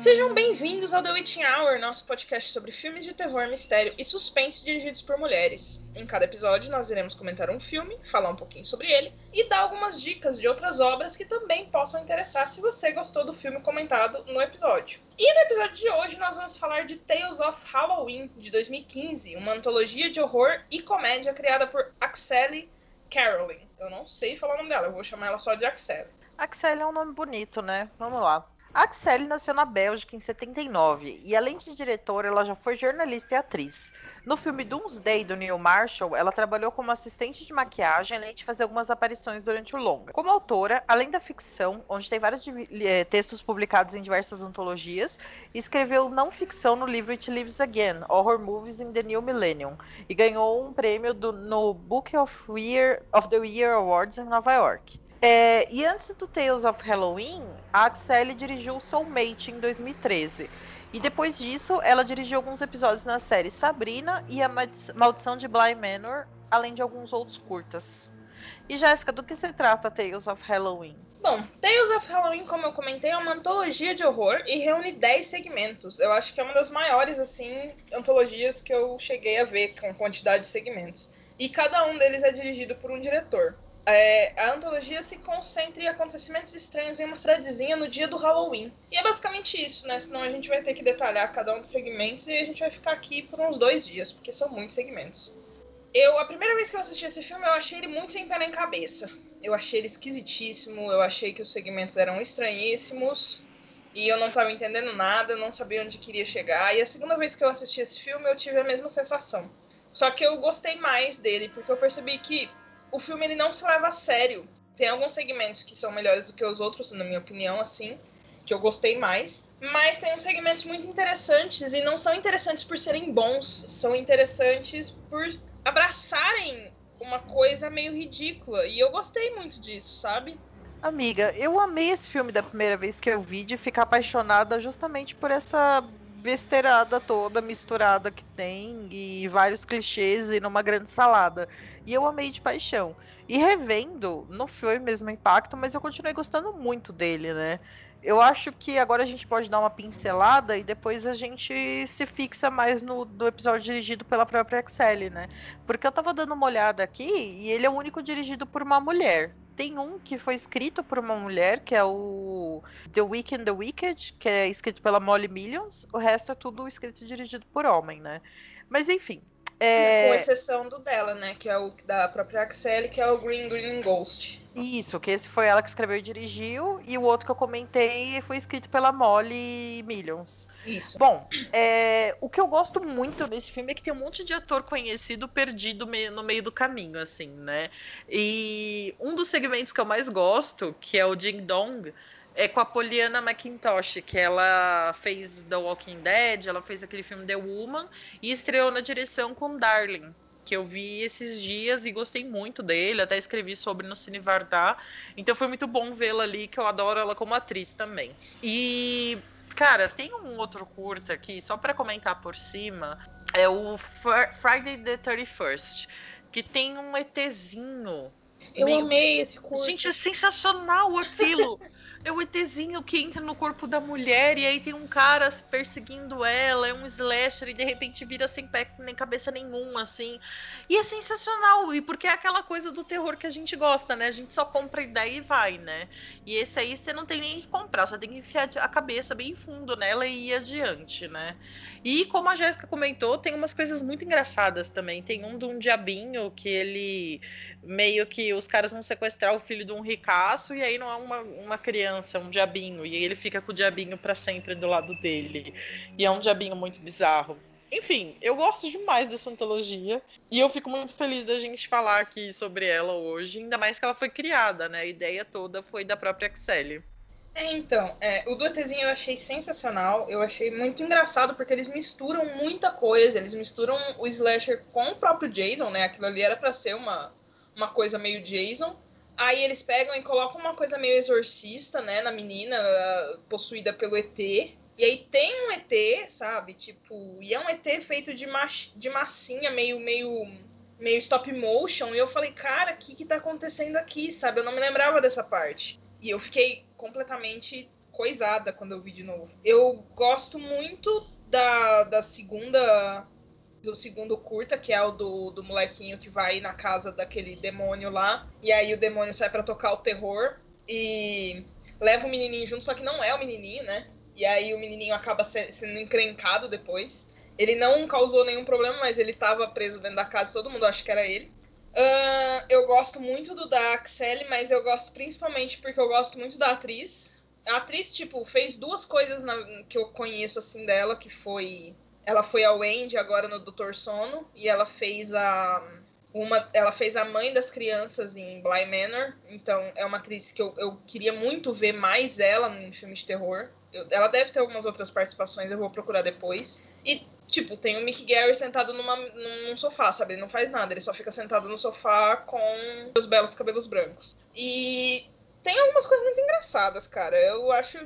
Sejam bem-vindos ao The Witching Hour, nosso podcast sobre filmes de terror, mistério e suspense dirigidos por mulheres. Em cada episódio, nós iremos comentar um filme, falar um pouquinho sobre ele e dar algumas dicas de outras obras que também possam interessar se você gostou do filme comentado no episódio. E no episódio de hoje, nós vamos falar de Tales of Halloween, de 2015, uma antologia de horror e comédia criada por Axelle Carolyn. Eu não sei falar o nome dela, eu vou chamar ela só de Axelle. Axelle é um nome bonito, né? Vamos lá. Axelle nasceu na Bélgica em 79 e, além de diretora, ela já foi jornalista e atriz. No filme Doomsday do Neil Marshall, ela trabalhou como assistente de maquiagem, além de fazer algumas aparições durante o longa. Como autora, além da ficção, onde tem vários eh, textos publicados em diversas antologias, escreveu não ficção no livro It Lives Again: Horror Movies in the New Millennium, e ganhou um prêmio do, no Book of, Year, of the Year Awards em Nova York. É, e antes do Tales of Halloween, a Axelle dirigiu Soulmate em 2013. E depois disso, ela dirigiu alguns episódios na série Sabrina e a Maldição de Bly Manor, além de alguns outros curtas. E Jéssica, do que se trata Tales of Halloween? Bom, Tales of Halloween, como eu comentei, é uma antologia de horror e reúne 10 segmentos. Eu acho que é uma das maiores, assim, antologias que eu cheguei a ver com quantidade de segmentos. E cada um deles é dirigido por um diretor. É, a antologia se concentra em acontecimentos estranhos em uma cidadezinha no dia do Halloween. E é basicamente isso, né? Senão a gente vai ter que detalhar cada um dos segmentos e a gente vai ficar aqui por uns dois dias, porque são muitos segmentos. Eu, a primeira vez que eu assisti esse filme, eu achei ele muito sem pé nem cabeça. Eu achei ele esquisitíssimo, eu achei que os segmentos eram estranhíssimos e eu não estava entendendo nada, não sabia onde queria chegar. E a segunda vez que eu assisti esse filme, eu tive a mesma sensação. Só que eu gostei mais dele, porque eu percebi que o filme ele não se leva a sério. Tem alguns segmentos que são melhores do que os outros, na minha opinião, assim, que eu gostei mais. Mas tem uns segmentos muito interessantes e não são interessantes por serem bons, são interessantes por abraçarem uma coisa meio ridícula. E eu gostei muito disso, sabe? Amiga, eu amei esse filme da primeira vez que eu vi, de ficar apaixonada justamente por essa besteirada toda misturada que tem e vários clichês e numa grande salada. E eu amei de paixão. E revendo, não foi o mesmo impacto, mas eu continuei gostando muito dele, né? Eu acho que agora a gente pode dar uma pincelada e depois a gente se fixa mais no do episódio dirigido pela própria Excel, né? Porque eu tava dando uma olhada aqui e ele é o único dirigido por uma mulher tem um que foi escrito por uma mulher, que é o The Week and the Wicked, que é escrito pela Molly Millions. O resto é tudo escrito e dirigido por homem, né? Mas enfim. É... Com exceção do dela, né? Que é o da própria Axel, que é o Green Green Ghost. Isso, que esse foi ela que escreveu e dirigiu, e o outro que eu comentei foi escrito pela Molly Millions. Isso. Bom, é, o que eu gosto muito nesse filme é que tem um monte de ator conhecido perdido no meio do caminho, assim, né? E um dos segmentos que eu mais gosto, que é o Ding Dong, é com a Poliana McIntosh, que ela fez The Walking Dead, ela fez aquele filme The Woman e estreou na direção com Darling, que eu vi esses dias e gostei muito dele, até escrevi sobre no Cine Vardar. Então foi muito bom vê-la ali, que eu adoro ela como atriz também. E cara, tem um outro curta aqui, só para comentar por cima, é o Friday the 31st, que tem um ETzinho eu meio... amei esse curso. Gente, é sensacional aquilo. é o ETzinho que entra no corpo da mulher e aí tem um cara perseguindo ela, é um slasher e de repente vira sem pé nem cabeça nenhuma, assim. E é sensacional, e porque é aquela coisa do terror que a gente gosta, né? A gente só compra ideia e vai, né? E esse aí você não tem nem que comprar, você tem que enfiar a cabeça bem fundo nela e ir adiante, né? E como a Jéssica comentou, tem umas coisas muito engraçadas também. Tem um de um diabinho que ele meio que os caras vão sequestrar o filho de um ricaço e aí não é uma, uma criança, é um diabinho. E ele fica com o diabinho para sempre do lado dele. E é um diabinho muito bizarro. Enfim, eu gosto demais dessa antologia e eu fico muito feliz da gente falar aqui sobre ela hoje, ainda mais que ela foi criada, né? A ideia toda foi da própria Excel. É, então, é, o do ETzinho eu achei sensacional, eu achei muito engraçado porque eles misturam muita coisa, eles misturam o slasher com o próprio Jason, né? Aquilo ali era para ser uma, uma coisa meio Jason. Aí eles pegam e colocam uma coisa meio exorcista, né, na menina possuída pelo ET. E aí tem um ET, sabe? Tipo, e é um ET feito de, mach, de massinha, meio, meio, meio stop motion. E eu falei, cara, o que que tá acontecendo aqui, sabe? Eu não me lembrava dessa parte. E eu fiquei completamente coisada quando eu vi de novo. Eu gosto muito da, da segunda. Do segundo curta, que é o do, do molequinho que vai na casa daquele demônio lá. E aí o demônio sai para tocar o terror. E leva o menininho junto, só que não é o menininho, né? E aí o menininho acaba sendo encrencado depois. Ele não causou nenhum problema, mas ele tava preso dentro da casa, todo mundo acha que era ele. Uh, eu gosto muito do da Axel, mas eu gosto principalmente porque eu gosto muito da atriz. A atriz, tipo, fez duas coisas na, que eu conheço, assim, dela, que foi... Ela foi a Wendy agora no Doutor Sono, e ela fez a... Uma, ela fez a mãe das crianças em Bly Manor, então é uma atriz que eu, eu queria muito ver mais ela em filmes de terror. Eu, ela deve ter algumas outras participações, eu vou procurar depois. E Tipo, tem o Mick Gary sentado numa, num sofá, sabe? Ele não faz nada, ele só fica sentado no sofá com os belos cabelos brancos. E tem algumas coisas muito engraçadas, cara. Eu acho.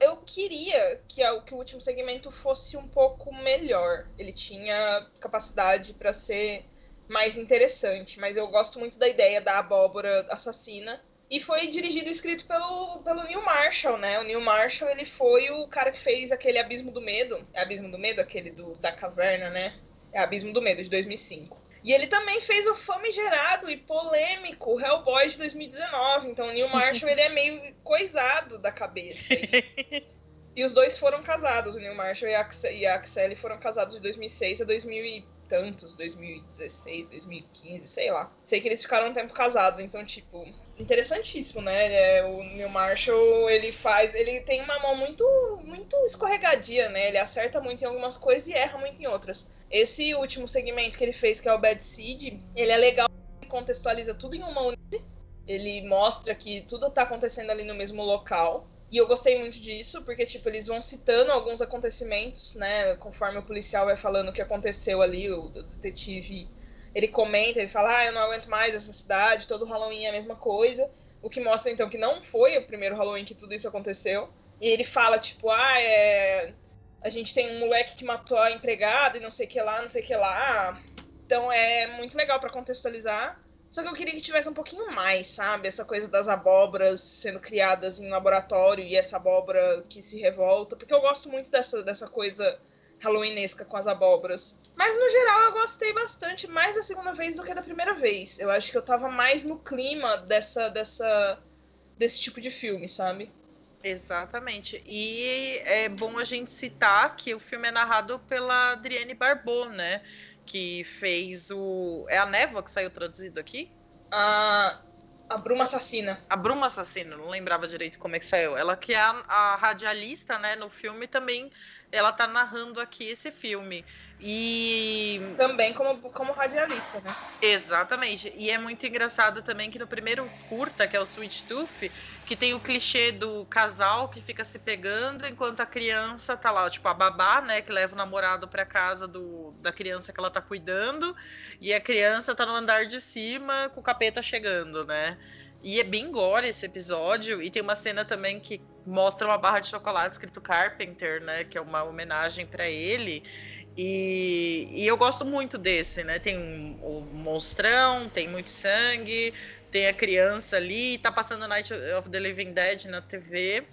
Eu queria que, a, que o último segmento fosse um pouco melhor. Ele tinha capacidade para ser mais interessante, mas eu gosto muito da ideia da abóbora assassina e foi dirigido e escrito pelo, pelo Neil Marshall, né? O Neil Marshall, ele foi o cara que fez aquele Abismo do Medo. É Abismo do Medo? Aquele do, da caverna, né? É Abismo do Medo, de 2005. E ele também fez o famigerado e polêmico Hellboy de 2019. Então o Neil Marshall, ele é meio coisado da cabeça. E, e os dois foram casados. O Neil Marshall e a, e a Axel foram casados de 2006 a 2000 tantos, 2016, 2015, sei lá. Sei que eles ficaram um tempo casados, então, tipo, interessantíssimo, né? É, o Neil Marshall, ele faz. Ele tem uma mão muito, muito escorregadia, né? Ele acerta muito em algumas coisas e erra muito em outras. Esse último segmento que ele fez, que é o Bad Seed, ele é legal, ele contextualiza tudo em uma unidade. Ele mostra que tudo tá acontecendo ali no mesmo local. E eu gostei muito disso, porque, tipo, eles vão citando alguns acontecimentos, né? Conforme o policial vai falando o que aconteceu ali, o detetive, ele comenta, ele fala, ah, eu não aguento mais essa cidade, todo Halloween é a mesma coisa. O que mostra, então, que não foi o primeiro Halloween que tudo isso aconteceu. E ele fala, tipo, ah, é... A gente tem um moleque que matou a empregada e não sei o que lá, não sei o que lá. Então é muito legal para contextualizar. Só que eu queria que tivesse um pouquinho mais, sabe? Essa coisa das abóboras sendo criadas em laboratório e essa abóbora que se revolta. Porque eu gosto muito dessa, dessa coisa halloweenesca com as abóboras. Mas no geral eu gostei bastante, mais da segunda vez do que da primeira vez. Eu acho que eu tava mais no clima dessa, dessa, desse tipo de filme, sabe? Exatamente. E é bom a gente citar que o filme é narrado pela Adrienne Barbeau, né? que fez o. É a Névoa que saiu traduzido aqui? A. A Bruma Assassina. A Bruma Assassina, não lembrava direito como é que saiu. Ela que é a, a radialista, né, no filme também, ela tá narrando aqui esse filme. E. Também como, como radialista, né? Exatamente. E é muito engraçado também que no primeiro curta, que é o Sweet Tooth, que tem o clichê do casal que fica se pegando enquanto a criança tá lá, tipo, a babá, né, que leva o namorado pra casa do, da criança que ela tá cuidando, e a criança tá no andar de cima com o capeta chegando, né? E é bem gore esse episódio. E tem uma cena também que mostra uma barra de chocolate escrito Carpenter, né? Que é uma homenagem para ele. E, e, eu gosto muito desse, né? Tem o um, um monstrão, tem muito sangue, tem a criança ali, tá passando Night of the Living Dead na TV.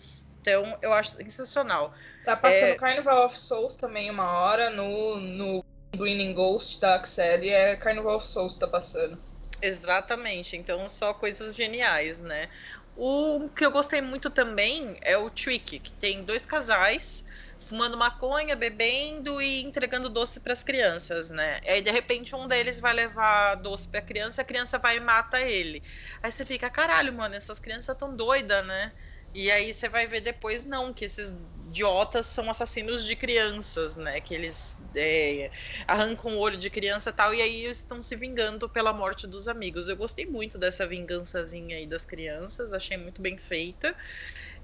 Então eu acho sensacional. Tá passando é... Carnival of Souls também uma hora no, no Greening Ghost da Axel. É Carnival of Souls tá passando. Exatamente. Então só coisas geniais, né? O que eu gostei muito também é o Trick, que tem dois casais fumando maconha, bebendo e entregando doce para as crianças, né? E aí de repente um deles vai levar doce para a criança, a criança vai e mata ele. Aí você fica, caralho, mano, essas crianças tão doidas, né? E aí você vai ver depois não que esses idiotas são assassinos de crianças, né? Que eles é, arrancam o olho de criança e tal, e aí eles estão se vingando pela morte dos amigos. Eu gostei muito dessa vingançazinha aí das crianças, achei muito bem feita.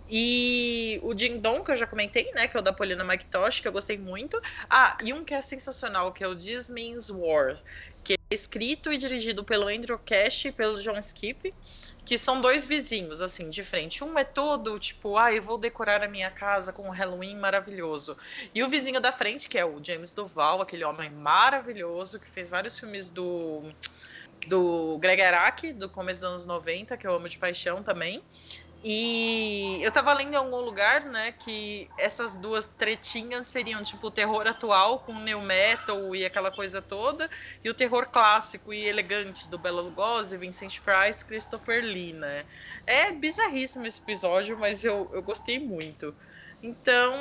E o Ding Dong, que eu já comentei, né? Que é o da Polina McTosh, que eu gostei muito. Ah, e um que é sensacional, que é o This Means War, que é escrito e dirigido pelo Andrew Cash e pelo John Skip, que são dois vizinhos, assim, de frente. Um é todo, tipo, ah, eu vou decorar a minha casa com um Halloween maravilhoso. E o vizinho da frente, que é o James Duval, aquele homem maravilhoso, que fez vários filmes do do Greg Araki, do começo dos anos 90, que eu amo de paixão também. E eu tava lendo em algum lugar, né, que essas duas tretinhas seriam tipo o terror atual com new metal e aquela coisa toda, e o terror clássico e elegante do Bela Lugosi, Vincent Price, Christopher Lee, né? É bizarríssimo esse episódio, mas eu, eu gostei muito. Então,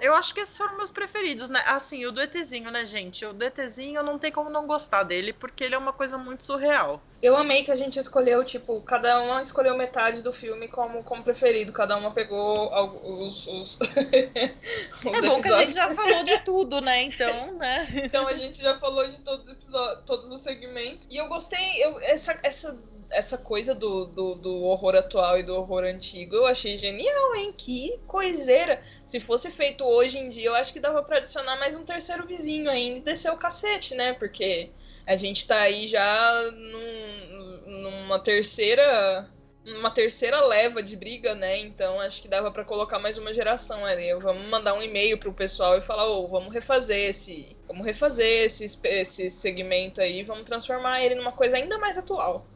eu acho que esses foram meus preferidos, né? Assim, o do ETzinho, né, gente? O do ETzinho não tem como não gostar dele, porque ele é uma coisa muito surreal. Eu amei que a gente escolheu, tipo, cada uma escolheu metade do filme como, como preferido. Cada uma pegou os. os, os é bom episódios. que a gente já falou de tudo, né? Então, né? então a gente já falou de todos os episódios, todos os segmentos. E eu gostei, eu, essa, essa essa coisa do, do, do, horror atual e do horror antigo eu achei genial, hein? Que coiseira! Se fosse feito hoje em dia, eu acho que dava pra adicionar mais um terceiro vizinho ainda e descer o cacete, né? Porque a gente tá aí já num, numa terceira. Uma terceira leva de briga, né? Então acho que dava para colocar mais uma geração ali. Vamos mandar um e-mail pro pessoal e falar, ô, oh, vamos refazer esse. Vamos refazer esse, esse segmento aí, vamos transformar ele numa coisa ainda mais atual.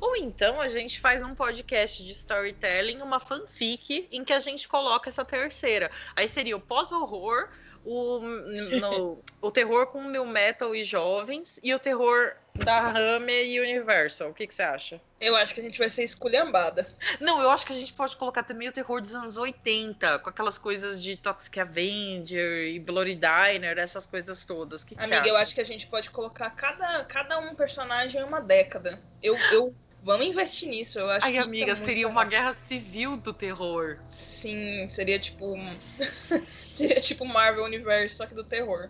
Ou então a gente faz um podcast de storytelling, uma fanfic, em que a gente coloca essa terceira. Aí seria o pós-horror, o, o terror com new metal e jovens, e o terror da Hammer e Universal. O que, que você acha? Eu acho que a gente vai ser esculhambada. Não, eu acho que a gente pode colocar também o terror dos anos 80, com aquelas coisas de Toxic Avenger e Bloody Diner, essas coisas todas. Que que Amiga, eu acho que a gente pode colocar cada, cada um personagem em uma década. Eu, eu Vamos investir nisso, eu acho Ai, que amiga, é seria legal. uma guerra civil do terror. Sim, seria tipo. seria tipo Marvel Universe, só que do terror.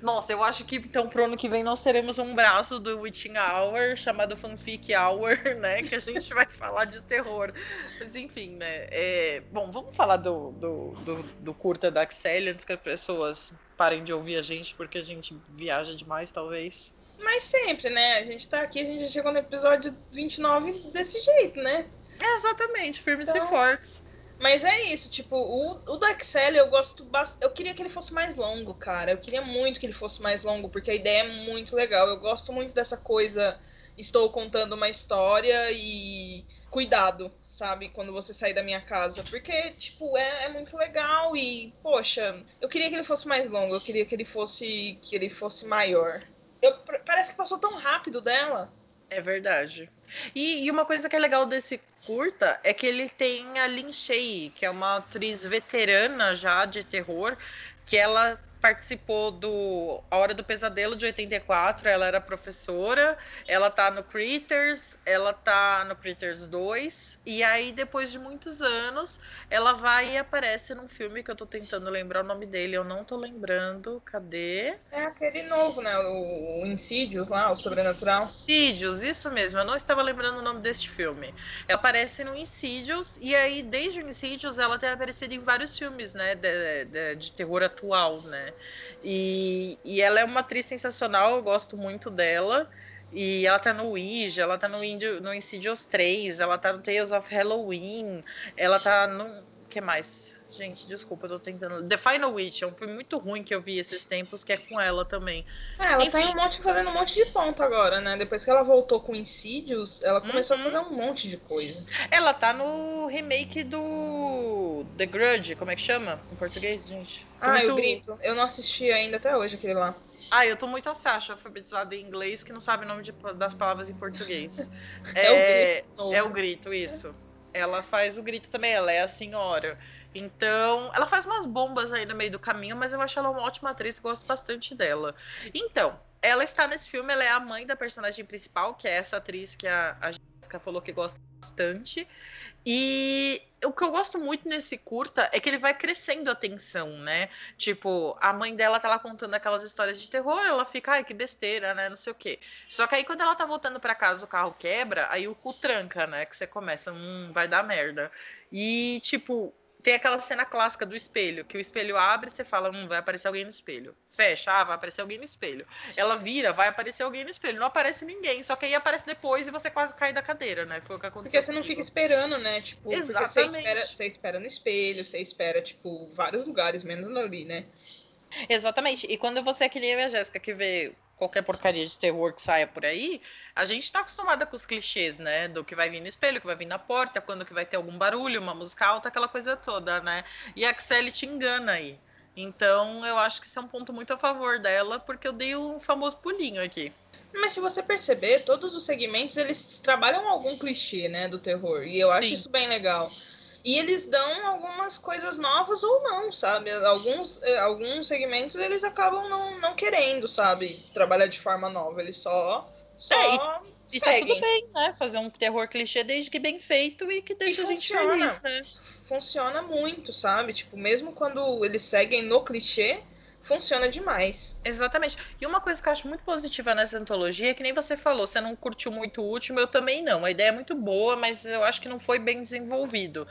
Nossa, eu acho que então pro ano que vem nós teremos um braço do Witching Hour, chamado Fanfic Hour, né? Que a gente vai falar de terror. Mas enfim, né? É... Bom, vamos falar do, do, do, do curta da Axel antes que as pessoas parem de ouvir a gente, porque a gente viaja demais, talvez. Mas sempre, né? A gente tá aqui, a gente já chegou no episódio 29 desse jeito, né? É, exatamente, firmes então... e fortes. Mas é isso, tipo, o, o Excel eu gosto bastante. Eu queria que ele fosse mais longo, cara. Eu queria muito que ele fosse mais longo, porque a ideia é muito legal. Eu gosto muito dessa coisa. Estou contando uma história e cuidado, sabe? Quando você sair da minha casa. Porque, tipo, é, é muito legal e, poxa, eu queria que ele fosse mais longo, eu queria que ele fosse. que ele fosse maior. Eu, parece que passou tão rápido dela. É verdade. E, e, uma coisa que é legal desse curta é que ele tem a Lin Shay, que é uma atriz veterana já de terror, que ela participou do A Hora do Pesadelo de 84, ela era professora, ela tá no Critters, ela tá no Critters 2, e aí depois de muitos anos, ela vai e aparece num filme que eu tô tentando lembrar o nome dele, eu não tô lembrando, cadê? É aquele novo, né, o, Insidious lá, o Sobrenatural. Insidious, isso mesmo, eu não estava lembrando o nome deste filme. Ela aparece no Insidious, e aí desde o Insidious ela tem aparecido em vários filmes, né, de, de, de terror atual, né, e, e ela é uma atriz sensacional, eu gosto muito dela. E ela tá no Ouija, ela tá no, Indio, no Insidious 3, ela tá no Tales of Halloween, ela tá no. que mais? Gente, desculpa, eu tô tentando. The Final Witch é um filme muito ruim que eu vi esses tempos, que é com ela também. É, ela Enfim. tá um monte, fazendo um monte de ponto agora, né? Depois que ela voltou com Insidious, ela começou uhum. a fazer um monte de coisa. Ela tá no remake do The Grudge, como é que chama? Em português, gente? Tô ah, muito... eu grito. Eu não assisti ainda até hoje aquele lá. Ah, eu tô muito a Sasha, alfabetizada em inglês, que não sabe o nome de, das palavras em português. é, é, o grito. É o grito, isso. Ela faz o grito também, ela é a senhora. Então, ela faz umas bombas aí no meio do caminho, mas eu acho ela uma ótima atriz, gosto bastante dela. Então, ela está nesse filme, ela é a mãe da personagem principal, que é essa atriz que a, Jessica falou que gosta bastante. E o que eu gosto muito nesse curta é que ele vai crescendo a tensão, né? Tipo, a mãe dela tá lá contando aquelas histórias de terror, ela fica, ai, que besteira, né? Não sei o quê. Só que aí quando ela tá voltando para casa, o carro quebra, aí o cu tranca, né? Que você começa, hum, vai dar merda. E, tipo, tem aquela cena clássica do espelho, que o espelho abre e você fala, hum, vai aparecer alguém no espelho. Fecha, ah, vai aparecer alguém no espelho. Ela vira, vai aparecer alguém no espelho. Não aparece ninguém, só que aí aparece depois e você quase cai da cadeira, né? Foi o que aconteceu. Porque você não fica esperando, né? Tipo, Exatamente. Você espera, você espera no espelho, você espera, tipo, vários lugares, menos ali, né? Exatamente. E quando você é que nem eu e a Jéssica, que vê qualquer porcaria de terror que saia por aí, a gente tá acostumada com os clichês, né? Do que vai vir no espelho, que vai vir na porta, quando que vai ter algum barulho, uma música alta, aquela coisa toda, né? E a Axel te engana aí. Então, eu acho que isso é um ponto muito a favor dela, porque eu dei um famoso pulinho aqui. Mas se você perceber, todos os segmentos eles trabalham algum clichê, né, do terror. E eu Sim. acho isso bem legal. E eles dão algumas coisas novas ou não, sabe? Alguns, eh, alguns segmentos eles acabam não, não querendo, sabe? Trabalhar de forma nova. Eles só. só é, e, e tá tudo bem, né? Fazer um terror clichê desde que bem feito e que deixa e a gente feliz, né? Funciona muito, sabe? Tipo, mesmo quando eles seguem no clichê, funciona demais. Exatamente. E uma coisa que eu acho muito positiva nessa antologia é que nem você falou, você não curtiu muito o último, eu também não. A ideia é muito boa, mas eu acho que não foi bem desenvolvido.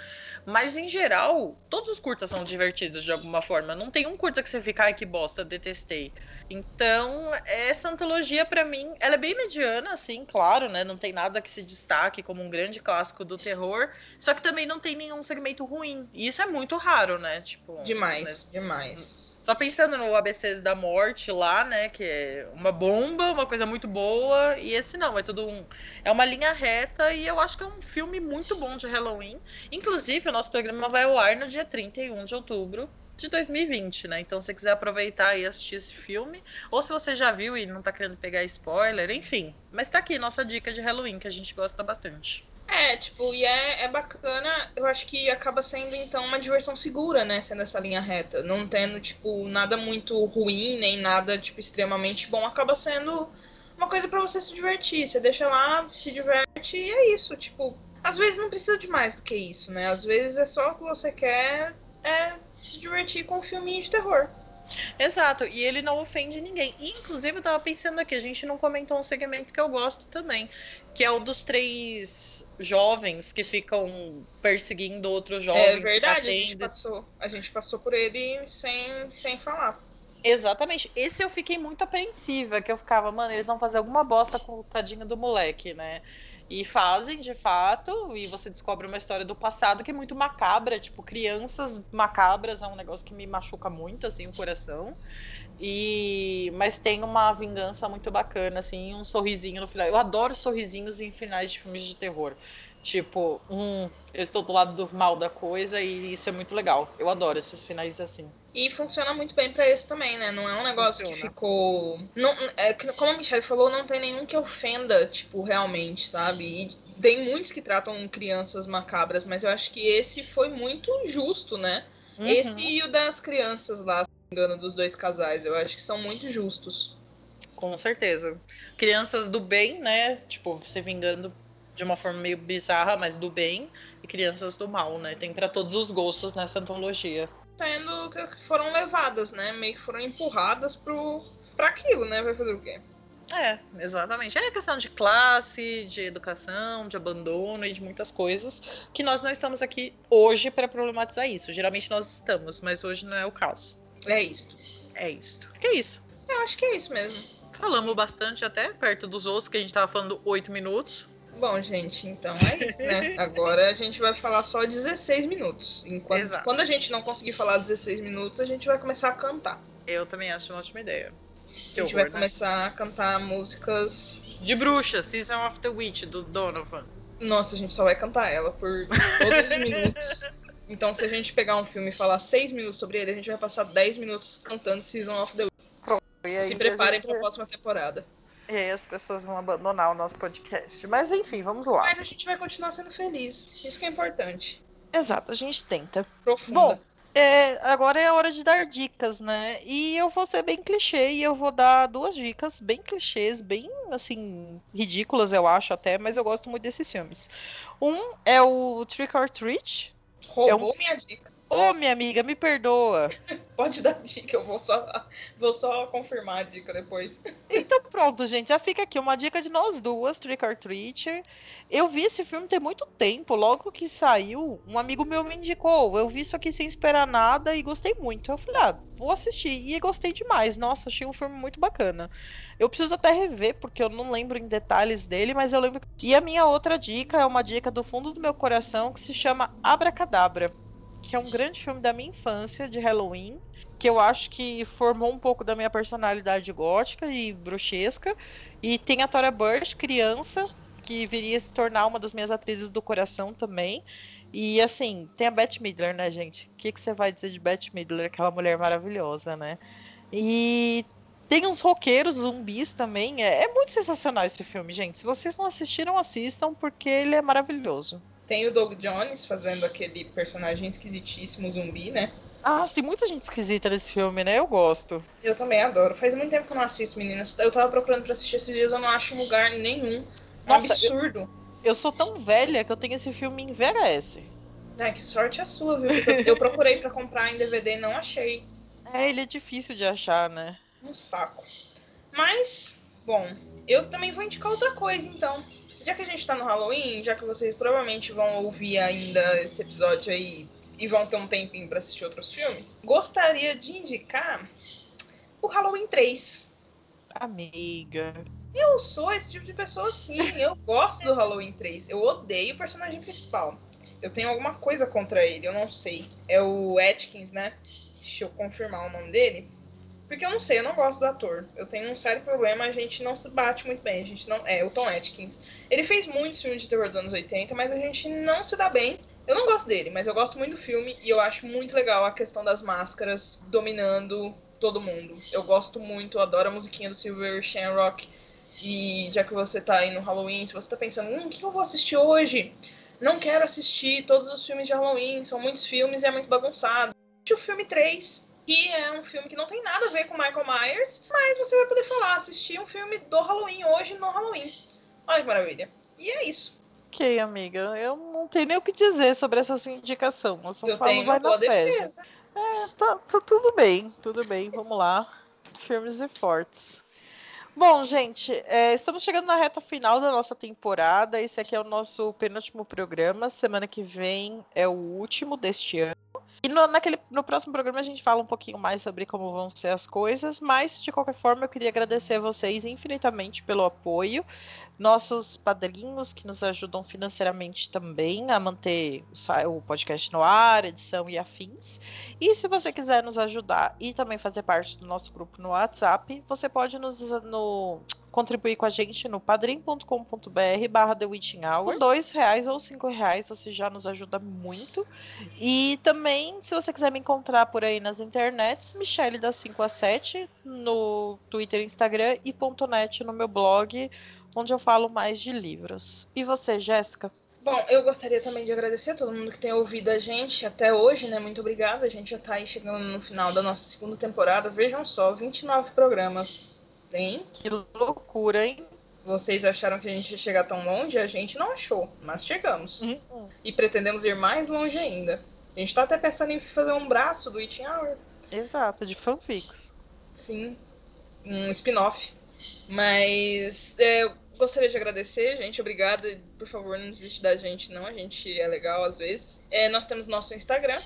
Mas em geral, todos os curtas são divertidos de alguma forma. Não tem um curta que você fica, ai que bosta, detestei. Então, essa antologia para mim, ela é bem mediana, assim, claro, né? Não tem nada que se destaque como um grande clássico do terror, só que também não tem nenhum segmento ruim. E isso é muito raro, né? Tipo, demais, né? demais. Só pensando no ABCs da morte lá, né? Que é uma bomba, uma coisa muito boa. E esse não, é tudo um. É uma linha reta e eu acho que é um filme muito bom de Halloween. Inclusive, o nosso programa vai ao ar no dia 31 de outubro de 2020, né? Então, se você quiser aproveitar e assistir esse filme, ou se você já viu e não tá querendo pegar spoiler, enfim. Mas tá aqui nossa dica de Halloween, que a gente gosta bastante. É, tipo, e é, é bacana, eu acho que acaba sendo então uma diversão segura, né? Sendo essa linha reta. Não tendo, tipo, nada muito ruim, nem nada, tipo, extremamente bom. Acaba sendo uma coisa para você se divertir. Você deixa lá, se diverte e é isso. Tipo, às vezes não precisa de mais do que isso, né? Às vezes é só o que você quer é se divertir com um filminho de terror. Exato, e ele não ofende ninguém. E, inclusive, eu tava pensando aqui, a gente não comentou um segmento que eu gosto também, que é o dos três jovens que ficam perseguindo outros é jovens. É verdade, a gente, passou, a gente passou por ele sem, sem falar. Exatamente. Esse eu fiquei muito apreensiva, que eu ficava, mano, eles vão fazer alguma bosta com o tadinho do moleque, né? E fazem, de fato, e você descobre uma história do passado que é muito macabra, tipo, crianças macabras é um negócio que me machuca muito, assim, o coração. E mas tem uma vingança muito bacana, assim, um sorrisinho no final. Eu adoro sorrisinhos em finais de filmes de terror. Tipo, hum, eu estou do lado do mal da coisa e isso é muito legal. Eu adoro esses finais assim. E funciona muito bem para esse também, né? Não é um negócio funciona. que ficou. Não, é, como a Michelle falou, não tem nenhum que ofenda, tipo, realmente, sabe? E tem muitos que tratam crianças macabras, mas eu acho que esse foi muito justo, né? Uhum. Esse e o das crianças lá, se não me engano, dos dois casais, eu acho que são muito justos. Com certeza. Crianças do bem, né? Tipo, se vingando de uma forma meio bizarra, mas do bem, e crianças do mal, né? Tem para todos os gostos nessa antologia. Sendo que foram levadas, né? Meio que foram empurradas pro para aquilo, né? Vai fazer o quê? É, exatamente. É questão de classe, de educação, de abandono e de muitas coisas que nós não estamos aqui hoje para problematizar isso. Geralmente nós estamos, mas hoje não é o caso. É isto. É isto. É isso. Eu acho que é isso mesmo. Falamos bastante até perto dos outros, que a gente tava falando oito minutos. Bom, gente, então é isso, né? Agora a gente vai falar só 16 minutos. Enquanto, Exato. Quando a gente não conseguir falar 16 minutos, a gente vai começar a cantar. Eu também acho uma ótima ideia. Que a gente horror, vai né? começar a cantar músicas. De bruxa, Season of the Witch, do Donovan. Nossa, a gente só vai cantar ela por todos os minutos. Então, se a gente pegar um filme e falar 6 minutos sobre ele, a gente vai passar 10 minutos cantando Season of the Witch. Se preparem gente... para a próxima temporada. E aí as pessoas vão abandonar o nosso podcast. Mas enfim, vamos lá. Mas a gente vai continuar sendo feliz. Isso que é importante. Exato, a gente tenta. Profunda. Bom, é, agora é a hora de dar dicas, né? E eu vou ser bem clichê e eu vou dar duas dicas bem clichês, bem assim, ridículas, eu acho até, mas eu gosto muito desses filmes. Um é o Trick or Treat. Roubou é um... minha dica. Ô, oh, minha amiga, me perdoa. Pode dar dica, eu vou só, vou só confirmar a dica depois. Então pronto, gente, já fica aqui uma dica de nós duas, Trick or Treat. Eu vi esse filme tem muito tempo, logo que saiu, um amigo meu me indicou. Eu vi isso aqui sem esperar nada e gostei muito. Eu falei, ah, vou assistir. E gostei demais. Nossa, achei um filme muito bacana. Eu preciso até rever, porque eu não lembro em detalhes dele, mas eu lembro. E a minha outra dica é uma dica do fundo do meu coração que se chama Abracadabra que é um grande filme da minha infância, de Halloween. que eu acho que formou um pouco da minha personalidade gótica e bruxesca. E tem a Tora Burch, criança, que viria se tornar uma das minhas atrizes do coração também. E assim, tem a Beth Midler, né, gente? O que, que você vai dizer de Beth Midler, aquela mulher maravilhosa, né? E tem uns roqueiros zumbis também. É, é, muito sensacional esse filme, gente. Se vocês não assistiram, assistam, porque ele é maravilhoso. Tem o Doug Jones fazendo aquele personagem esquisitíssimo zumbi, né? Ah, tem muita gente esquisita nesse filme, né? Eu gosto. Eu também adoro. Faz muito tempo que eu não assisto, meninas. Eu tava procurando pra assistir esses dias, eu não acho lugar nenhum. É Nossa, absurdo. Eu, eu, sou tão velha que eu tenho esse filme em VHS. Ai, que sorte a sua, viu? Eu, eu procurei pra comprar em DVD e não achei. É, ele é difícil de achar, né? Um saco. Mas, bom, eu também vou indicar outra coisa, então. Já que a gente tá no Halloween, já que vocês provavelmente vão ouvir ainda esse episódio aí e vão ter um tempinho para assistir outros filmes, gostaria de indicar o Halloween 3. Amiga. Eu sou esse tipo de pessoa sim. Eu gosto do Halloween 3. Eu odeio o personagem principal. Eu tenho alguma coisa contra ele, eu não sei. É o Atkins, né? Deixa eu confirmar o nome dele. Porque eu não sei, eu não gosto do ator. Eu tenho um sério problema, a gente não se bate muito bem. A gente não. É, o Tom Atkins. Ele fez muitos filmes de terror dos anos 80, mas a gente não se dá bem. Eu não gosto dele, mas eu gosto muito do filme e eu acho muito legal a questão das máscaras dominando todo mundo. Eu gosto muito, adoro a musiquinha do Silver Shamrock. E já que você tá aí no Halloween, se você tá pensando, hum, o que eu vou assistir hoje? Não quero assistir todos os filmes de Halloween, são muitos filmes e é muito bagunçado. O filme 3, que é um filme que não tem nada a ver com Michael Myers, mas você vai poder falar, assistir um filme do Halloween hoje no Halloween. Olha que maravilha. E é isso. Ok, amiga. Eu não tenho nem o que dizer sobre essa sua indicação. Eu só eu falo, vai na fé. É, tá, tá, tudo bem, tudo bem. Vamos lá. Firmes e fortes. Bom, gente, é, estamos chegando na reta final da nossa temporada. Esse aqui é o nosso penúltimo programa. Semana que vem é o último deste ano. E no, naquele, no próximo programa a gente fala um pouquinho mais sobre como vão ser as coisas, mas de qualquer forma eu queria agradecer a vocês infinitamente pelo apoio, nossos padrinhos que nos ajudam financeiramente também a manter o podcast no ar, edição e afins. E se você quiser nos ajudar e também fazer parte do nosso grupo no WhatsApp, você pode nos no, contribuir com a gente no padrim.com.br barra The Witching Hour. Com dois reais ou cinco reais você já nos ajuda muito. E também, se você quiser me encontrar por aí nas internets, Michelle da 5 a 7 no Twitter, Instagram e .net no meu blog, onde eu falo mais de livros. E você, Jéssica? Bom, eu gostaria também de agradecer a todo mundo que tem ouvido a gente até hoje, né? Muito obrigada. A gente já tá aí chegando no final da nossa segunda temporada. Vejam só, 29 programas tem. Que loucura, hein? Vocês acharam que a gente ia chegar tão longe? A gente não achou, mas chegamos. Uhum. E pretendemos ir mais longe ainda. A gente tá até pensando em fazer um braço do Eating Hour. Exato, de fanfics. Sim, um spin-off. Mas é, eu gostaria de agradecer, gente. Obrigada. Por favor, não desiste da gente, não. A gente é legal às vezes. É, nós temos nosso Instagram,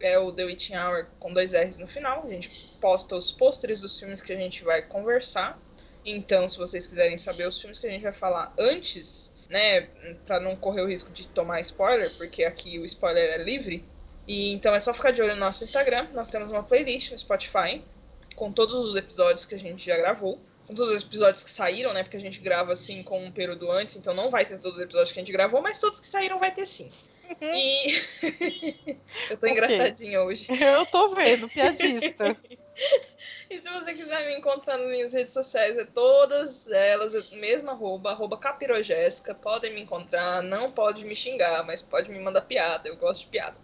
é o The Witching Hour com dois R's no final. A gente posta os pôsteres dos filmes que a gente vai conversar. Então, se vocês quiserem saber os filmes que a gente vai falar antes, né, para não correr o risco de tomar spoiler, porque aqui o spoiler é livre. E então é só ficar de olho no nosso Instagram. Nós temos uma playlist no Spotify com todos os episódios que a gente já gravou. Com todos os episódios que saíram, né? Porque a gente grava assim com um período antes, então não vai ter todos os episódios que a gente gravou, mas todos que saíram vai ter sim. E eu tô engraçadinha hoje. Eu tô vendo, piadista. e se você quiser me encontrar nas minhas redes sociais, é todas elas, é mesmo arroba, arroba podem me encontrar, não pode me xingar, mas pode me mandar piada, eu gosto de piada.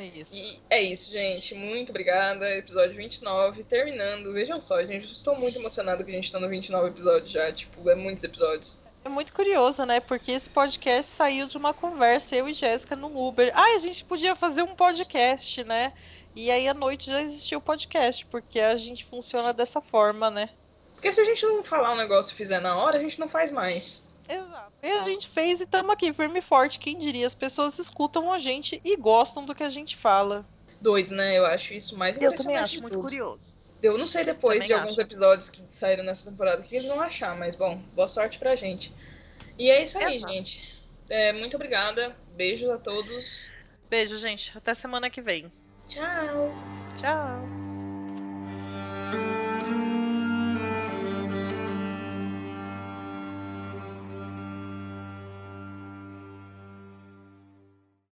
É isso. E é isso, gente. Muito obrigada. Episódio 29, terminando. Vejam só, gente, estou muito emocionada que a gente tá no 29 episódio já. Tipo, é muitos episódios. É muito curioso, né? Porque esse podcast saiu de uma conversa, eu e Jéssica no Uber. Ah, a gente podia fazer um podcast, né? E aí à noite já existiu o podcast, porque a gente funciona dessa forma, né? Porque se a gente não falar um negócio e fizer na hora, a gente não faz mais. Exato. E a gente fez e estamos aqui, firme e forte. Quem diria? As pessoas escutam a gente e gostam do que a gente fala. Doido, né? Eu acho isso mais Eu também acho muito curioso. Eu não sei depois de alguns episódios que saíram nessa temporada o que eles vão achar, mas bom, boa sorte pra gente. E é isso aí, Exato. gente. É, muito obrigada. Beijos a todos. Beijo, gente. Até semana que vem. Tchau. Tchau.